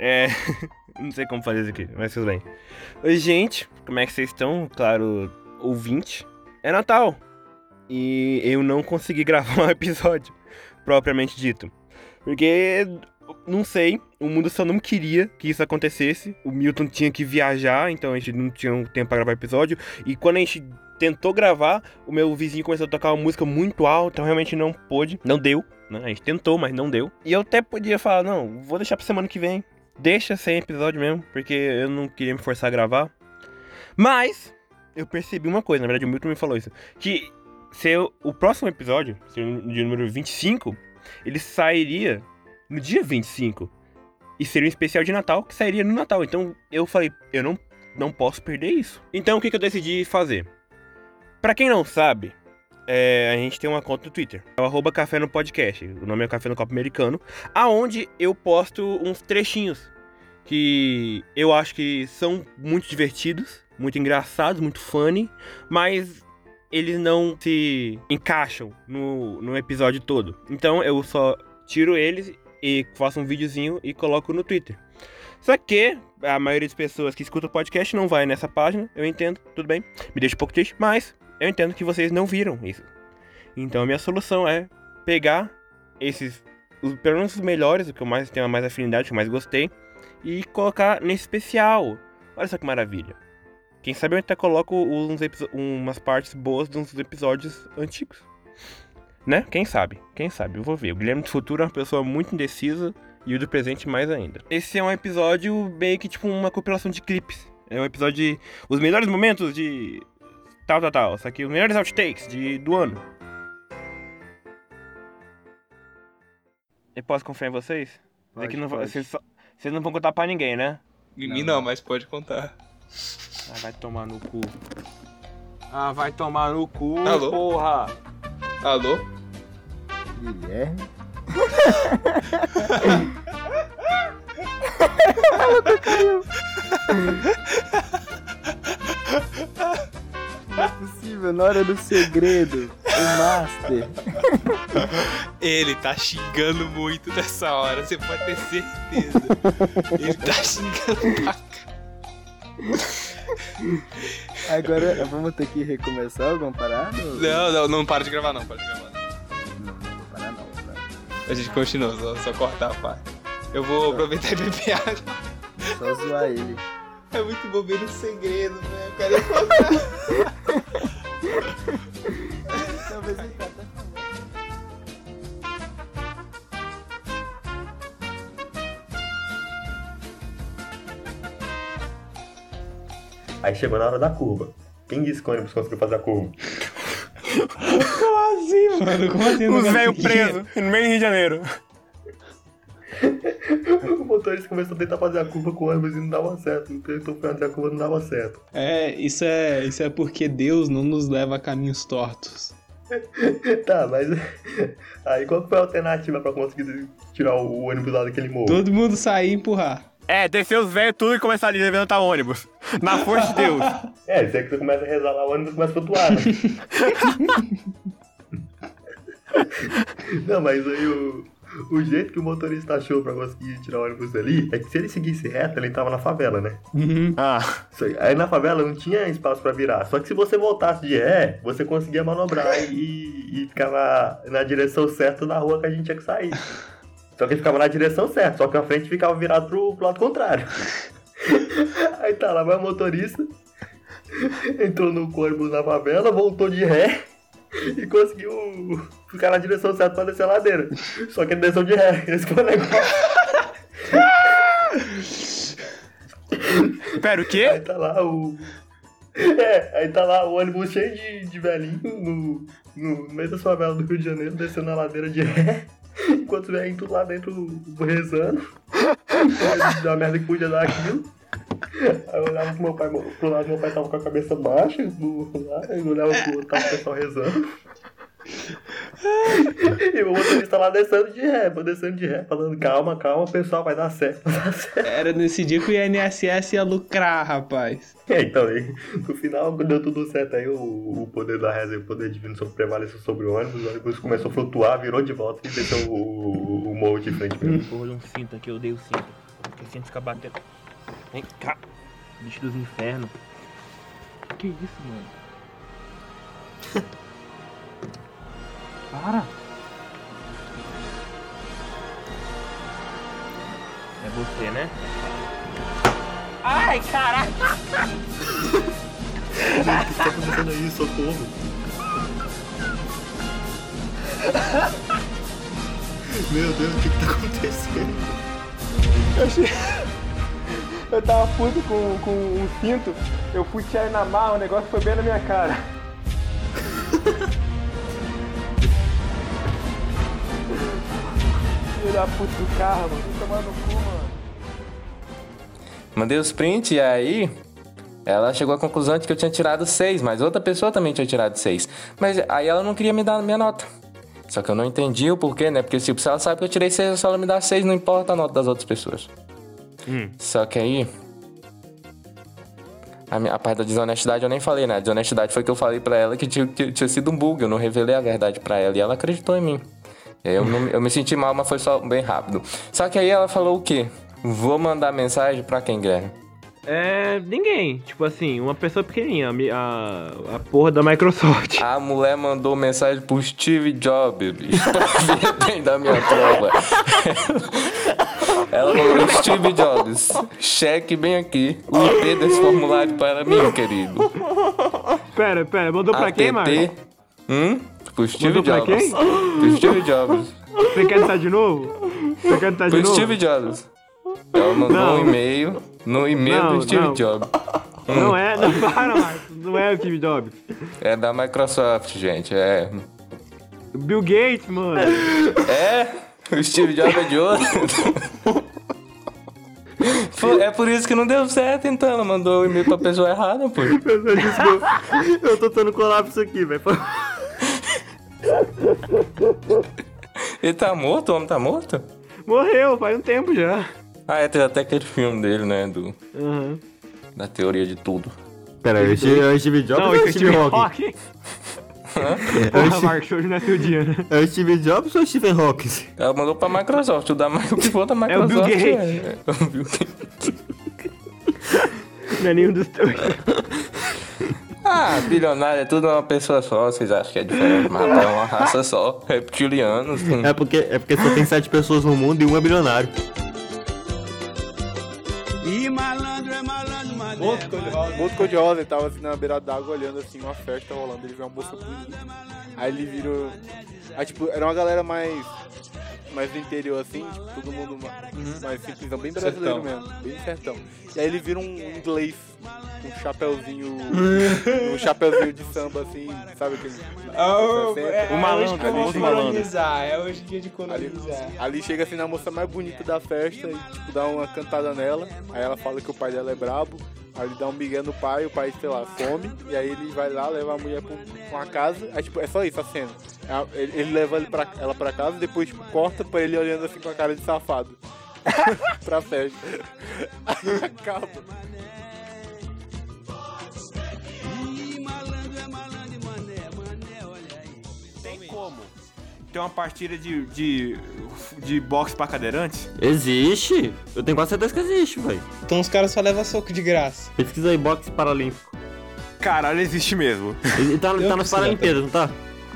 É. Não sei como fazer isso aqui, mas tudo bem. Oi, gente. Como é que vocês estão? Claro, ouvinte. É Natal. E eu não consegui gravar um episódio, propriamente dito. Porque, não sei, o mundo só não queria que isso acontecesse. O Milton tinha que viajar, então a gente não tinha tempo pra gravar episódio. E quando a gente tentou gravar, o meu vizinho começou a tocar uma música muito alta, então realmente não pôde. Não deu, né? A gente tentou, mas não deu. E eu até podia falar, não, vou deixar pra semana que vem. Deixa sem episódio mesmo, porque eu não queria me forçar a gravar. Mas, eu percebi uma coisa, na verdade o Milton me falou isso. Que se eu, o próximo episódio, se de número 25, ele sairia no dia 25. E seria um especial de Natal que sairia no Natal. Então eu falei, eu não, não posso perder isso. Então o que, que eu decidi fazer? Pra quem não sabe, é, a gente tem uma conta no Twitter. É o arroba Café no Podcast. O nome é Café no Copo Americano. Aonde eu posto uns trechinhos que eu acho que são muito divertidos, muito engraçados, muito funny, mas eles não se encaixam no, no episódio todo. Então eu só tiro eles e faço um videozinho e coloco no Twitter. Só que a maioria das pessoas que escutam o podcast não vai nessa página, eu entendo, tudo bem. Me deixa um pouco triste, mas eu entendo que vocês não viram isso. Então a minha solução é pegar esses, os, pelo menos os melhores, o que eu mais tenho mais afinidade, o que eu mais gostei, e colocar nesse especial. Olha só que maravilha. Quem sabe eu até coloco uns umas partes boas dos episódios antigos. Né? Quem sabe? Quem sabe? Eu vou ver. O Guilherme do Futuro é uma pessoa muito indecisa e o do presente mais ainda. Esse é um episódio meio que tipo uma compilação de clipes. É um episódio de os melhores momentos de tal, tal, tal. Isso aqui, os melhores outtakes de, do ano. Eu posso confiar em vocês? Pode, Aqui não, pode. vocês, só- vocês não vão contar pra ninguém, né? Em Não, mim não. não, mas pode contar. Ah, vai tomar no cu. Ah, vai tomar no cu, Alô? porra! Alô? Guilherme? Não é possível, na hora do segredo, o Master. Ele tá xingando muito nessa hora, você pode ter certeza. Ele tá xingando pra Agora vamos ter que recomeçar alguma parada? Não, não, não para de gravar não, para de gravar. Não, não vou parar não, cara. A gente continua, só, só cortar a parte. Eu vou aproveitar e beber água. Só zoar ele. É muito bobeira no segredo, né? Eu quero ir contar. Talvez ele tá até falando. Aí chegou na hora da curva. Quem disse que o ônibus conseguiu fazer a curva? Como assim, mano? Como assim? Os velhos consegui? presos no meio do Rio de Janeiro. O motorista começou a tentar fazer a curva com o ônibus e não dava certo. Tentou fazer a curva e não dava certo. É, isso é, isso é porque Deus não nos leva a caminhos tortos. Tá, mas. Aí qual que foi a alternativa pra conseguir tirar o ônibus lá daquele morro? Todo mundo sair e empurrar. É, descer os velhos tudo e começar a levantar ônibus. Na força de Deus. É, isso aí que você começa a rezar lá, o ônibus começa a flutuar. Né? não, mas aí o, o jeito que o motorista achou pra conseguir tirar o ônibus dali é que se ele seguisse reto, ele entrava na favela, né? Ah, Isso aí- na favela não tinha espaço pra virar. Só que se você voltasse de ré, você conseguia manobrar e, e ficar na, na direção certa da rua que a gente tinha que sair. Só que ele ficava na direção certa, só que a frente ficava virado pro, pro lado contrário. Aí tá lá, vai o motorista, entrou no ônibus na favela, voltou de ré e conseguiu ficar na direção certa pra descer a ladeira. Só que ele desceu de ré, esse foi o negócio. pera, o Aí quê? tá lá o. É, aí tá lá o ônibus cheio de, de velhinho no, no meio da favela do Rio de Janeiro, descendo a ladeira de ré, enquanto velhinhos tudo lá dentro rezando. da merda que podia dar aquilo. Aí eu olhava pro meu pai, pro lado, meu pai tava com a cabeça baixa, do, lá, eu olhava pro outro, tava o pessoal rezando. E o motorista lá descendo de ré, pô, descendo de ré, falando calma, calma, pessoal, vai dar certo, vai dar certo. Era nesse dia que o INSS ia lucrar, rapaz. É, então, aí, no final deu tudo certo aí, o, o poder da reza e o poder divino sobre prevaleceu sobre o ônibus, o ônibus começou a flutuar, virou de volta e desceu o, o, o morro de frente. Porra, um cinto aqui, eu odeio cinto. Esse gente fica batendo. Vem cá. Bicho dos infernos. Que isso, mano? Para! É você, né? Ai, caraca! O que tá acontecendo aí, socorro? Meu Deus, o que, que tá acontecendo? Eu, che... eu tava puto com, com um cinto, eu fui tirar na marra, o negócio foi bem na minha cara. Filho da puta do carro, mano. Tomando no cu, mano. Mandei os prints e aí ela chegou à conclusão de que eu tinha tirado 6, mas outra pessoa também tinha tirado 6. Mas aí ela não queria me dar a minha nota. Só que eu não entendi o porquê, né? Porque tipo, se ela sabe que eu tirei 6, só ela me dá 6, não importa a nota das outras pessoas. Hum. Só que aí. A, minha, a parte da desonestidade eu nem falei, né? A desonestidade foi que eu falei pra ela que tinha, que tinha sido um bug, eu não revelei a verdade pra ela e ela acreditou em mim. Eu, não- eu me senti mal, mas foi só bem rápido. Só que aí ela falou o quê? Vou mandar mensagem pra quem, Guilherme? É. ninguém. Tipo assim, uma pessoa pequenininha. A, a, porra da Microsoft. A mulher mandou mensagem pro Steve Jobs, bem da minha prova. Ela falou, Steve Jobs, cheque bem aqui o IP desse formulário para mim, querido. Pera, pera, mandou pra quem, Marcos? ATT, Hum? Pro Steve Mandou pra Jobs. quem? Pro Steve Jobs. Você quer tentar de novo? Você quer tentar de Pro novo? Steve Jobs. Ela mandou Não. um e-mail no e-mail Não, do Steve não. Jobs. Não é, não para, Marcos. Não é o Steve Jobs. É da Microsoft, gente. É. Bill Gates, mano. É? O Steve Jobs é de outro? É por isso que não deu certo, então. Ela mandou o e-mail pra pessoa errada, pô. Desculpa. Eu tô tendo colapso aqui, velho. Ele tá morto? O homem tá morto? Morreu, faz um tempo já. Ah, é, tem até aquele filme dele, né? Do, Uhum. da teoria de tudo. Pera é o Steve Jobs Não, ou é esse o é Steve Steve Hawking? É Porra, o, Marcos, hoje não é seu dia, né? é o Steve Jobs ou o Stephen Hawking? Ela mandou pra Microsoft. O, da, o que for da Microsoft. Bill Gates. É, é o Bill Gates. Não é nenhum dos dois. Ah, bilionário é tudo uma pessoa só. Vocês acham que é diferente, mas é uma raça só. Reptilianos. É porque, é porque só tem sete pessoas no mundo e um é bilionário. Outro cor-de-rosa. Outro cor-de-rosa, ele tava assim na beira d'água olhando assim uma festa rolando. Ele viu uma moça bonita. Aí ele virou. Aí tipo, era uma galera mais. Mais do interior assim, tipo, todo mundo ma- mais simplesão, bem brasileiro Sertão. mesmo, bem sertão. E aí ele vira um inglês, um chapeuzinho. um chapeuzinho de samba assim, sabe aquele. é, O malandro, hoje que eu vou famoso malandro. colonizar, é hoje dia de Ali, colonizar. ali chega assim na moça mais bonita da festa e tipo dá uma cantada nela. Aí ela fala que o pai dela é brabo. Aí ele dá um migué no pai, o pai, sei lá, some. E aí ele vai lá, leva a mulher pra um- uma casa. Aí tipo, é só isso a cena. É, Ele, ele leva ele pra, ela pra casa depois tipo, corta pra ele olhando assim com a cara de safado. pra festa. Acaba. Tem uma partida de, de, de boxe pra cadeirantes? Existe? Eu tenho quase certeza que existe, velho. Então os caras só levam soco de graça. Pesquisa aí, boxe paralímpico. Caralho, existe mesmo. Ele tá, tá nas Paralimpíadas, não tá?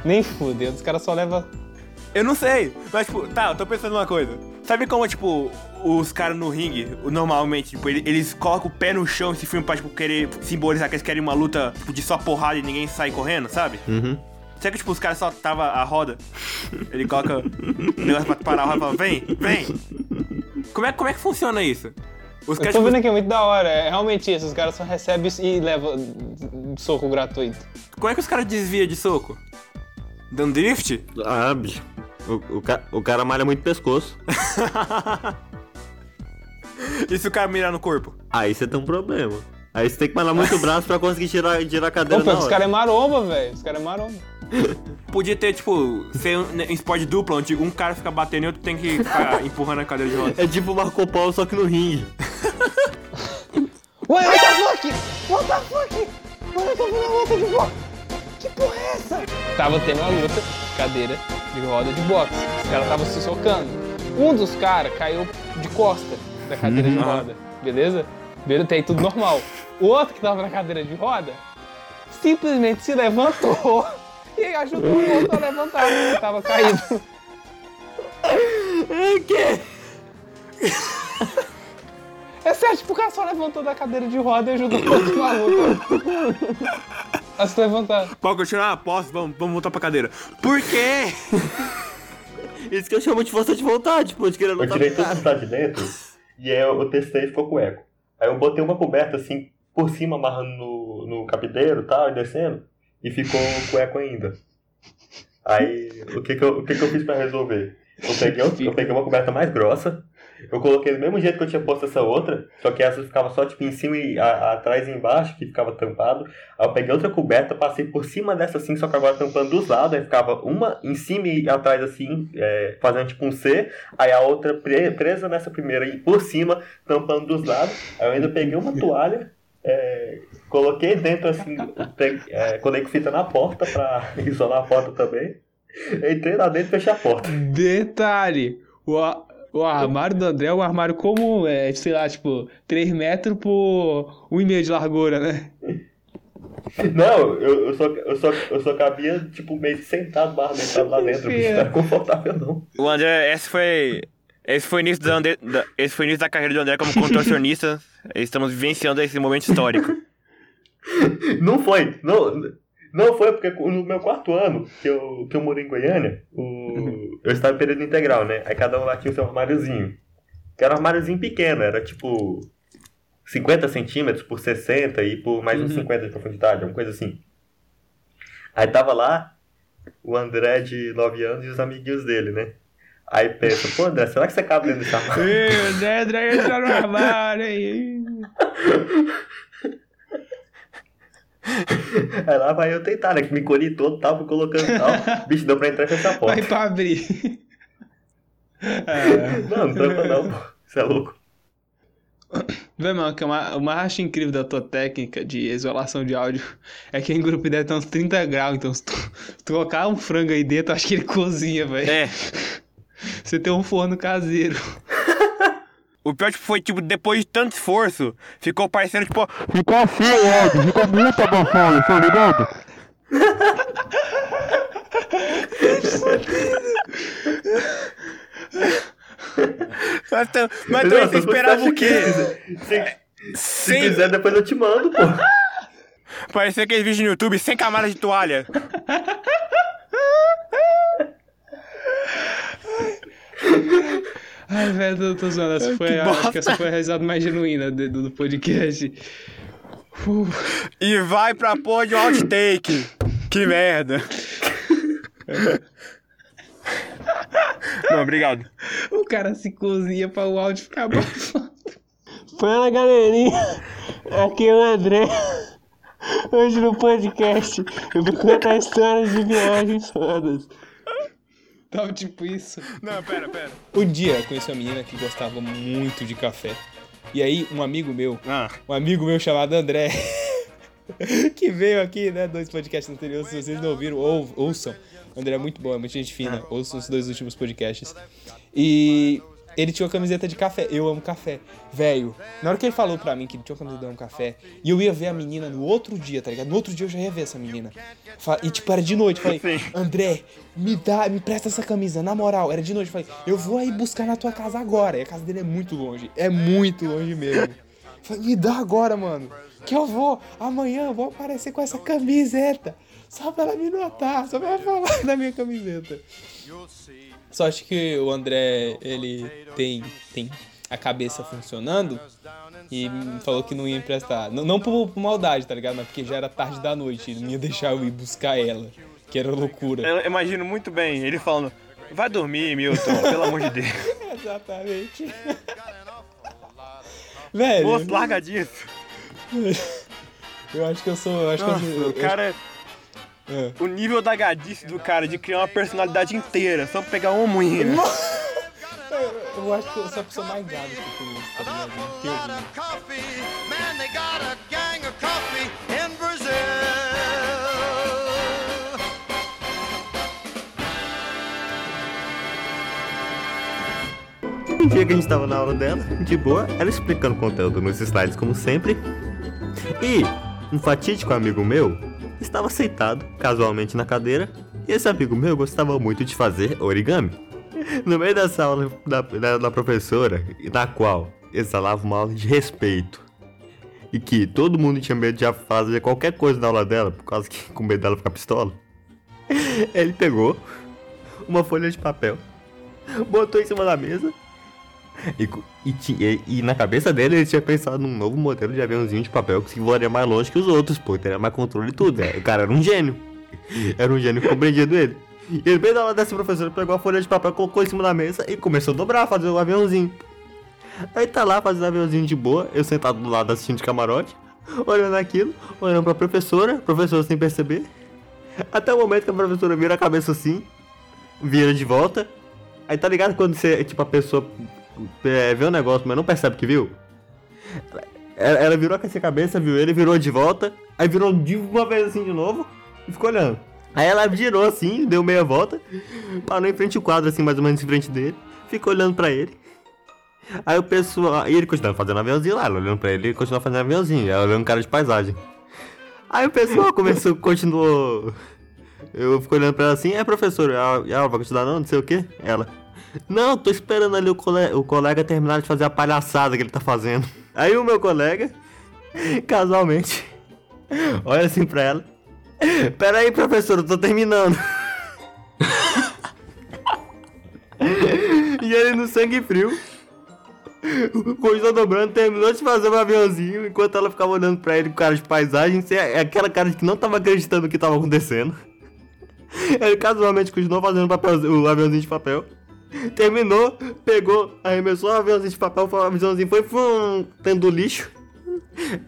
Nem fudeu, os caras só levam. Eu não sei, mas tipo, tá, eu tô pensando numa coisa. Sabe como, tipo, os caras no ringue, normalmente, tipo, ele- eles colocam o pé no chão esse filme pra, tipo, querer simbolizar que eles querem uma luta tipo, de só porrada e ninguém sai correndo, sabe? Uhum. Será que, tipo, os caras só tava a roda? Ele coloca o negócio pra parar a roda e fala, vem, vem. Como é, como é que funciona isso? Os Eu caras, tô tipo, vendo aqui, é muito da hora. É realmente isso, os caras só recebem isso e levam soco gratuito. como é que os caras desviam de soco? Dando drift? Ah, bicho. O, o, ca- o cara malha muito pescoço. E se o cara mirar no corpo? Aí você tem um problema. Aí você tem que malhar muito o braço pra conseguir tirar, tirar a cadeira Opa, na os hora. caras é maromba, velho. Os caras é maromba. Podia ter, tipo, ser um, um esporte duplo, onde um cara fica batendo e outro tem que ficar empurrando a cadeira de rodas. É tipo o Marco Polo, só que no ringue. Ué, what the fuck? What the fuck? Mano, eu tô vendo uma luta de boxe. Que porra é essa? Tava tendo uma luta de cadeira de roda de boxe. Os caras estavam se socando. Um dos caras caiu de costa. da cadeira de Uhum. roda, beleza? Beleza, tem tudo normal. O outro que tava na cadeira de roda simplesmente se levantou e ajudou o outro a levantar, que tava caído. É sério, tipo, o cara só levantou da cadeira de roda e ajudou o outro maluco a se levantar. Pode continuar? Posso? Vamos, vamos voltar pra cadeira. Por quê? Isso que eu chamo de força de vontade, pô, de querer Eu lutar tirei com tudo cara. que tá de dentro e aí eu, eu testei e ficou com eco. Aí eu botei uma coberta assim por cima, amarrando no, no capiteiro e tal, e descendo, e ficou com eco ainda. Aí o que que eu, o que que eu fiz pra resolver? Eu peguei, eu peguei uma coberta mais grossa, eu coloquei do mesmo jeito que eu tinha posto essa outra, só que essa ficava só tipo em cima e a- a- atrás e embaixo, que ficava tampado. Aí eu peguei outra coberta, passei por cima dessa assim, só que agora tampando dos lados, aí ficava uma em cima e atrás assim, é, fazendo tipo um C, aí a outra pre- presa nessa primeira e por cima, tampando dos lados. Aí eu ainda peguei uma toalha, é, coloquei dentro assim, é, colei com fita na porta pra isolar a porta também. Entrei lá dentro e fechei a porta. Detalhe, o, a- o armário do André é um armário comum, é, sei lá, tipo, 3 metros por 1,5 de largura, né? Não, eu, eu, só, eu, só, eu só cabia, tipo, meio sentado, barra lá dentro. bicho, Não era confortável, não. O André, esse foi. Esse foi o início da, André- da- esse foi início da carreira do André como contorcionista. Estamos vivenciando esse momento histórico. Não foi. Não, não foi porque no meu quarto ano, que eu, que eu morei em Goiânia, o, eu estava em período integral, né? Aí cada um lá tinha o seu armáriozinho. Que era um armáriozinho pequeno, era tipo 50 centímetros por 60 e por mais uns 50 de profundidade, uma coisa assim. Aí tava lá o André de 9 anos e os amiguinhos dele, né? Aí pensa, pô André, será que você cabe dentro desse armário? Ei, André, André entra no armário aí. Aí lá vai eu tentar, né? Que me encolhi todo, tava colocando e tal. Bicho, deu pra entrar e fechar a porta. Vai pra abrir. Não, não trampa não, pô. Você é louco. Vê, mano, que o ma- o mais acho incrível da tua técnica de isolação de áudio é que em grupo deve ter uns 30 graus, então se tu, se tu colocar um frango aí dentro, acho que ele cozinha, velho. É. Você tem um forno caseiro. O pior tipo, foi, tipo, depois de tanto esforço, ficou parecendo, tipo, Ficou assim áudio, ficou muito abafado, tá ligado? mas, tu- mas Não, também você esperava o quê? Se, se quiser, depois eu te mando, pô. parecia aquele vídeo no YouTube sem camada de toalha. Ai, velho, eu tô zoando. Essa foi, a, acho que essa foi a risada mais genuína do, do podcast. Uh, E vai pra porra de um outtake. Que merda. Não, obrigado. o cara se cozinha pra o áudio ficar abafado. Fala, galerinha. Aqui é o André. Hoje no podcast eu vou contar histórias de viagens fodas. Tava tipo isso. Não, pera, pera. Um dia eu conheci uma menina que gostava muito de café. E aí, um amigo meu, Ah, um amigo meu chamado André, que veio aqui, né, dois podcasts anteriores, se vocês não ouviram, ou, ouçam. O André é muito bom, é muita gente fina, ouçam os dois últimos podcasts. E ele tinha uma camiseta de café, eu amo café. Velho, na hora que ele falou pra mim que ele tinha uma camiseta de amo café, e eu ia ver a menina no outro dia, tá ligado? No outro dia eu já ia ver essa menina. E tipo, era de noite, falei, André, me dá, me presta essa camisa, na moral, era de noite, falei, eu vou aí buscar na tua casa agora. E a casa dele é muito longe, é muito longe mesmo. Falei, me dá agora, mano. Que eu vou, amanhã eu vou aparecer com essa camiseta. Só pra ela me notar, só pra ela falar da minha camiseta. Só acho que o André, ele tem, tem a cabeça funcionando e falou que não ia emprestar. Não, não por, por maldade, tá ligado? Mas porque já era tarde da noite, ele não ia deixar eu ir buscar ela. Que era loucura. eu imagino muito bem ele falando: Vai dormir, Milton, pelo amor de Deus. Exatamente. Velho, Moço, larga disso. eu acho que eu sou. Eu acho que eu Nossa, sou. o cara. É. O nível da gadice do cara de criar uma personalidade inteira só pra pegar uma moinha. Eu, acho que eu sou a pessoa mais gada que eu conheço, tá ligado? Um dia que a gente tava na aula dela, de boa, ela explicando o conteúdo nos slides como sempre. E um fatídico amigo meu estava sentado casualmente na cadeira. E esse amigo meu gostava muito de fazer origami. No meio dessa aula da, da, da professora, na qual exalava uma aula de respeito. E que todo mundo tinha medo de fazer qualquer coisa na aula dela, por causa que com medo dela ficar pistola. Ele pegou uma folha de papel, botou em cima da mesa. E, e, e- na cabeça dele ele tinha pensado num novo modelo de aviãozinho de papel que voaria mais longe que os outros, pô, teria mais controle e tudo. né? O cara era um gênio. Era um gênio compreendido ele. E ele, bem na hora dessa professora, pegou a folha de papel, colocou em cima da mesa e começou a dobrar, fazer o aviãozinho. Aí tá lá fazendo aviãozinho de boa, eu sentado do lado assistindo de camarote, olhando aquilo, olhando pra professora, professora sem perceber. Até o momento que a professora vira a cabeça assim, vira de volta. Aí tá ligado quando você, tipo, a pessoa é, vê um negócio, mas não percebe que viu? Ela, ela virou com essa cabeça, viu ele, virou de volta, aí virou de uma vez assim de novo e ficou olhando. Aí ela virou assim, deu meia volta, parou em frente ao quadro, assim, mais ou menos em frente dele, ficou olhando pra ele. Aí o pessoal. E ele continuava fazendo aviãozinho lá, olhando pra ele, ele continuava fazendo aviãozinho, ela olhando cara de paisagem. Aí o pessoal começou, continuou. Eu fico olhando pra ela assim, é professor, ela, ela vai continuar não, não sei o que. Ela. Não, tô esperando ali o, cole- o colega terminar de fazer a palhaçada que ele tá fazendo. Aí o meu colega, casualmente, olha assim pra ela. Pera aí, professor, eu tô terminando. e ele no sangue frio. Continuou dobrando, terminou de fazer um aviãozinho, enquanto ela ficava olhando pra ele com cara de paisagem, sem aquela cara de que não tava acreditando no que tava acontecendo. Ele casualmente continuou fazendo papel- o aviãozinho de papel. Terminou, pegou, arremessou o aviãozinho de papel, o aviãozinho foi fum, dentro do lixo.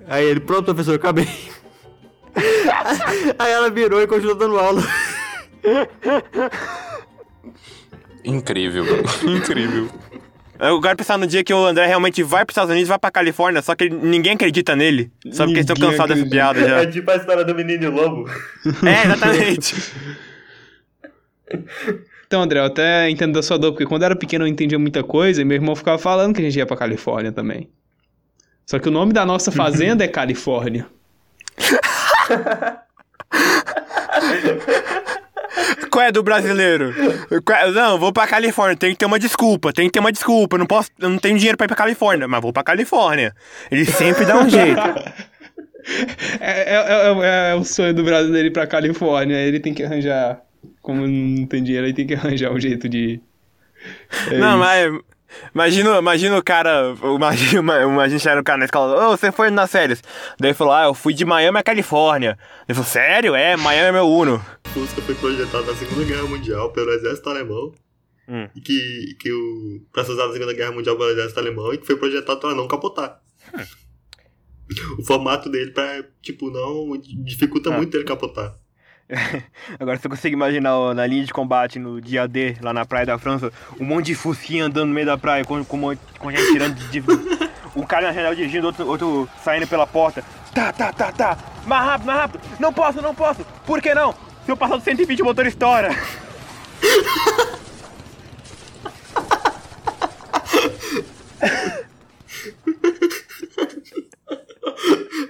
Aí ele, pronto, professor, acabei. Aí ela virou e continuou dando aula. Incrível. Incrível. Eu quero pensar no dia que o André realmente vai pros Estados Unidos, vai pra Califórnia, só que ninguém acredita nele. Só porque eles estão cansados dessa piada já. É tipo a história do menino e lobo. É, exatamente. Então, André, eu até entendo da sua dor, porque quando eu era pequeno eu entendia muita coisa e meu irmão ficava falando que a gente ia pra Califórnia também. Só que o nome da nossa fazenda é Califórnia. Qual é do brasileiro? É- Não, vou pra Califórnia, tem que ter uma desculpa, tem que ter uma desculpa. Eu não posso, eu não tenho dinheiro pra ir pra Califórnia, mas vou pra Califórnia. Ele sempre dá um jeito. É, é- é- é o sonho do brasileiro ir pra Califórnia. Ele tem que arranjar. Como não tem dinheiro, ele tem que arranjar um jeito de. É não, isso. mas. Imagina, imagina o cara. Imagina, imagina chegar o cara na escola. Ô, você foi nas férias? Daí ele falou: Ah, eu fui de Miami a Califórnia. Ele falou: Sério? É, Miami é meu Uno. Fusca foi projetado na Segunda Guerra Mundial pelo exército alemão. Hum. E que, que o, pra ser usado na Segunda Guerra Mundial pelo exército alemão e que foi projetado para não capotar. O formato dele pra, tipo, não dificulta Ah. muito ele capotar. Agora você consegue imaginar na linha de combate no dia D, lá na praia da França, um monte de fusquinha andando no meio da praia, com, com, com gente tirando de. Um cara na janela dirigindo, outro, outro saindo pela porta. Tá, tá, tá, tá. Mais rápido, mais rápido. Não posso, não posso. Por que não? Se eu passar do 120, o motor estoura.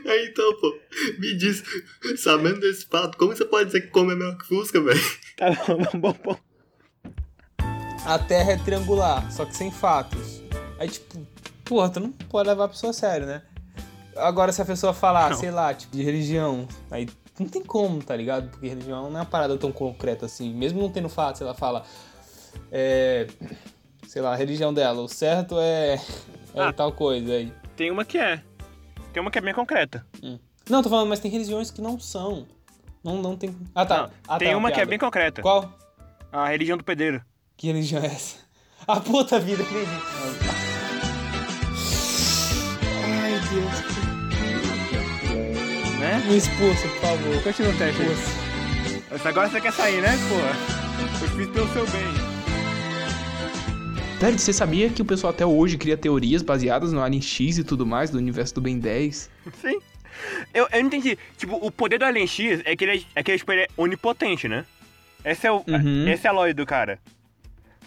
Aí então, pô, me diz, sabendo desse fato, como você pode dizer que come é melhor que Fusca, velho? Tá bom, bom, bom. A Terra é triangular, só que sem fatos. Aí, tipo, porra, tu não pode levar a pessoa a sério, né? Agora, se a pessoa falar, sei lá, tipo, de religião, aí não tem como, tá ligado? Porque religião não é uma parada tão concreta assim. Mesmo não tendo fatos, ela fala, é. Sei lá, a religião dela, o certo é. é Ah. tal coisa aí. Tem uma que é. Tem uma que é bem concreta. Não, tô falando, mas tem religiões que não são. Não, não tem. Ah, tá. Não, Ah, tem tá, uma que é bem concreta. Qual? A religião do pedreiro. Que religião é essa? A puta vida, acredito. Ai, Deus. Né? Me expulsa, por favor. Continua o teste aí. Expulsa. Agora você quer sair, né, porra? Eu fiz pelo seu bem. Velho, você sabia que o pessoal até hoje cria teorias baseadas no Alien X e tudo mais, do universo do Ben 10? Sim. Eu, eu não entendi. Tipo, o poder do Alien X é que ele é, é, que ele, tipo, ele é onipotente, né? Esse é, o, Uhum. esse é a lógica do cara.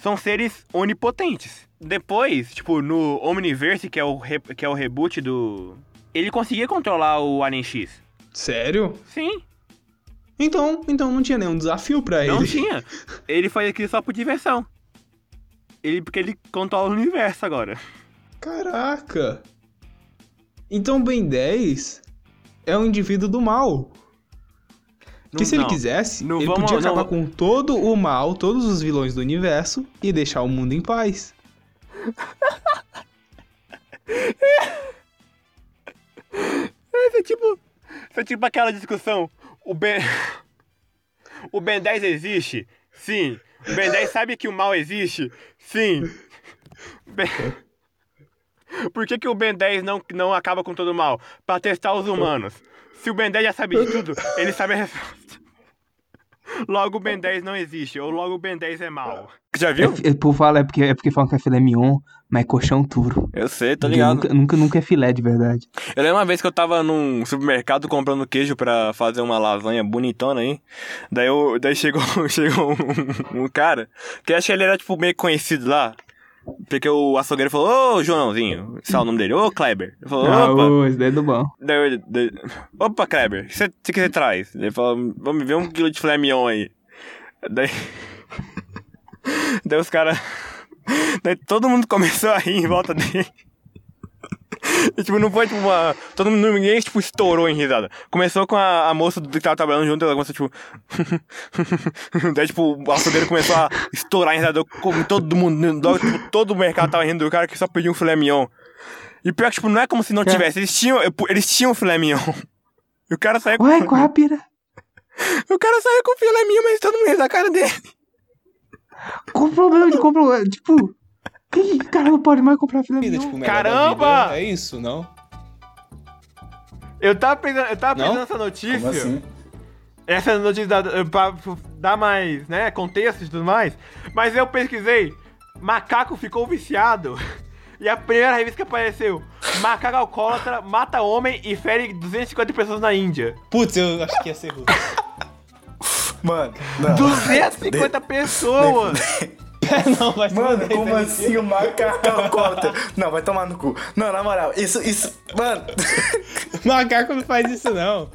São seres onipotentes. depois, tipo, no Omniverse, que é o, re- que é o reboot do. Ele conseguia controlar o Alien X. Sério? Sim, Então, então não tinha nenhum desafio pra ele. não tinha. Ele faz aquilo só por diversão. Ele, porque ele controla o universo agora. Caraca. Então Ben 10 é um indivíduo do mal. Que Não- se ele não. quisesse, Não ele vamos- podia acabar com todo o mal, todos os vilões do universo e deixar o mundo em paz. Isso é tipo. Isso é tipo aquela discussão. O Ben. O Ben 10 existe? Sim. O Ben 10 sabe que o mal existe? Sim. Ben- Por que, que o Ben 10 não, não acaba com todo o mal? Pra testar os humanos. Se o Ben 10 já sabe de tudo, ele sabe a resposta. Logo o Ben 10 não existe, ou logo o Ben 10 é mal. Já viu? É, o povo fala é porque, é porque falam que é filé mignon, mas é colchão duro. Eu sei, tô Porque Nunca, nunca, nunca é filé de verdade. Eu lembro uma vez que eu tava num supermercado comprando queijo pra fazer uma lasanha bonitona aí. Daí, eu, daí chegou, chegou um, um cara, que acho que ele era tipo meio conhecido lá. Porque o açougueiro falou, ô Joãozinho, sabe o nome dele? Ô Kleber. Ele falou, Ah, opa. ô, esse daí é do bom. Daí, daí- opa, Kleber, o que você que traz? Ele falou, vamos ver um quilo de filé mignon aí. Daí. daí os caras. Daí todo mundo começou a rir em volta dele. E, tipo, não foi tipo uma. Todo mundo, ninguém, tipo, estourou em risada. Começou com a, a moça do- que tava trabalhando junto, ela começou, tipo. Daí, tipo, o açougueiro começou a estourar em risada. Todo mundo, logo, tipo, todo o mercado tava rindo do cara que só pediu um filé mignon. E pior que, tipo, não é como se não tivesse. Eles tinham, eles tinham filé mignon. E o cara saiu Ué, com. qual é a pira? O cara saiu com filé mignon, mas todo mundo riu da cara dele. Qual o problema de comprar? Tipo, que cara não pode mais comprar filé mignon? tipo, Caramba! vida. É isso, não? Eu tava pensando, eu tava pensando nessa notícia. Como assim? Essa notícia dá, pra dar mais, né, contexto e tudo mais. Mas eu pesquisei, macaco ficou viciado. E a primeira revista que apareceu, macaco alcoólatra mata homem e fere 250 pessoas na Índia. Putz, eu acho que ia ser ruim. Mano, não. 250 pessoas! não, vai Mano, como vai assim o macaco alcoólatra? Não, vai tomar no cu. Não, na moral, isso, isso. Mano, Macaco não faz isso, não.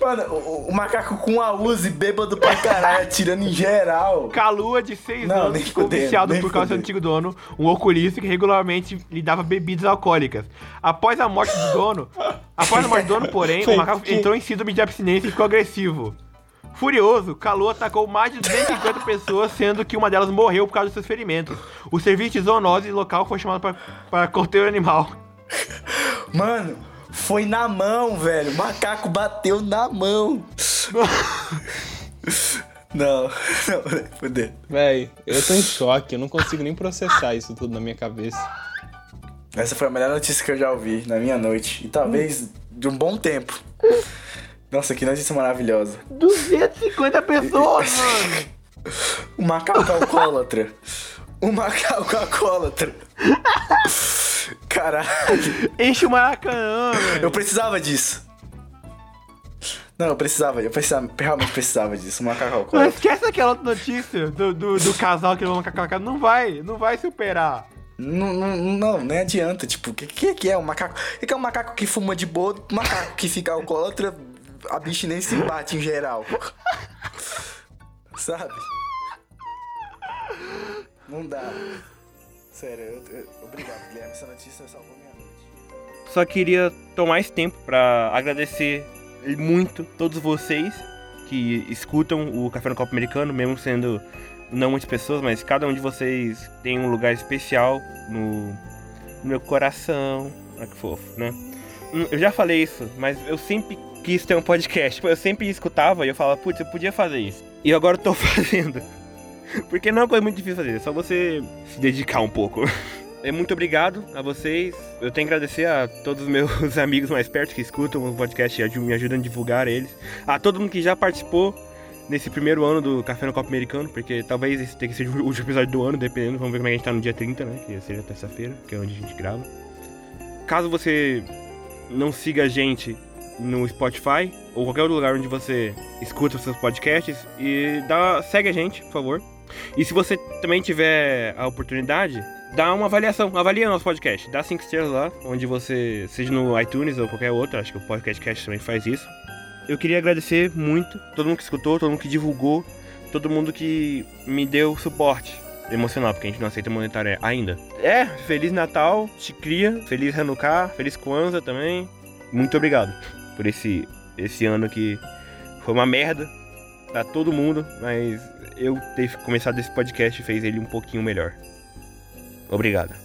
mano, o, o macaco com a Uzi bêbado pra caralho, atirando em geral. Calua, de 6 Não, anos, nem ficou fudendo, viciado por causa do antigo dono, um oculista que regularmente lhe dava bebidas alcoólicas. Após a morte do dono, após a morte do dono, porém, o macaco entrou em síndrome de abstinência e ficou agressivo. Furioso, Kalu atacou mais de 250 pessoas, sendo que uma delas morreu por causa dos seus ferimentos. O serviço de zoonose local foi chamado para, corteio animal. Mano, foi na mão, velho. O macaco bateu na mão. Não, não, fudeu. Véi, eu tô em choque, eu não consigo nem processar isso tudo na minha cabeça. Essa foi a melhor notícia que eu já ouvi na minha noite. E talvez de um bom tempo. Nossa, que notícia maravilhosa. 250 pessoas, mano! O macaco alcoólatra. O macaco alcoólatra. Caralho. Enche o Maracanã, velho. Eu precisava disso. Não, eu precisava, eu precisava, realmente precisava disso. O macaco Não alcoólatra. esquece aquela outra notícia do, do, do casal que levou uma cacau Não vai, não vai superar. Não, não, não, nem adianta. Tipo, o que, que que é um macaco? O que que é um macaco que fuma de boa? Um macaco que fica alcoólatra, a bicha nem se bate em geral. Sabe? Não dá. Sério, eu, eu- obrigado, Guilherme. Essa notícia salvou minha noite. Só queria tomar esse tempo pra agradecer muito todos vocês que escutam o Café no Copo Americano, mesmo sendo não muitas pessoas, mas cada um de vocês tem um lugar especial no, no meu coração. Olha que fofo, né? Hum, Eu já falei isso, mas eu sempre quis ter um podcast. Tipo, Eu sempre escutava e eu falava, putz, eu podia fazer isso. E agora eu tô fazendo. Porque não é uma coisa muito difícil fazer, é só você se dedicar um pouco. É, Muito obrigado a vocês. Eu tenho que agradecer a todos os meus amigos mais perto que escutam o podcast e me ajudam a divulgar eles. A todo mundo que já participou nesse primeiro ano do Café no Copo Americano, porque talvez esse tenha que ser o último episódio do ano, dependendo. Vamos ver como é que a gente tá no dia 30, né? Que seja terça-feira, que é onde a gente grava. Caso você não siga a gente no Spotify ou qualquer outro lugar onde você escuta os seus podcasts, e dá, segue a gente, por favor. E se você também tiver a oportunidade, dá uma avaliação, avalia nosso podcast, dá cinco estrelas lá, onde você, seja no iTunes ou qualquer outro, acho que o Podcast Cast também faz isso. Eu queria agradecer muito todo mundo que escutou, todo mundo que divulgou, todo mundo que me deu suporte emocional, porque a gente não aceita monetário ainda. É, Feliz Natal, te cria, Feliz Hanukkah, Feliz Kwanzaa também. Muito obrigado por esse, esse ano que foi uma merda pra todo mundo, mas eu ter começado esse podcast fez ele um pouquinho melhor. Obrigado.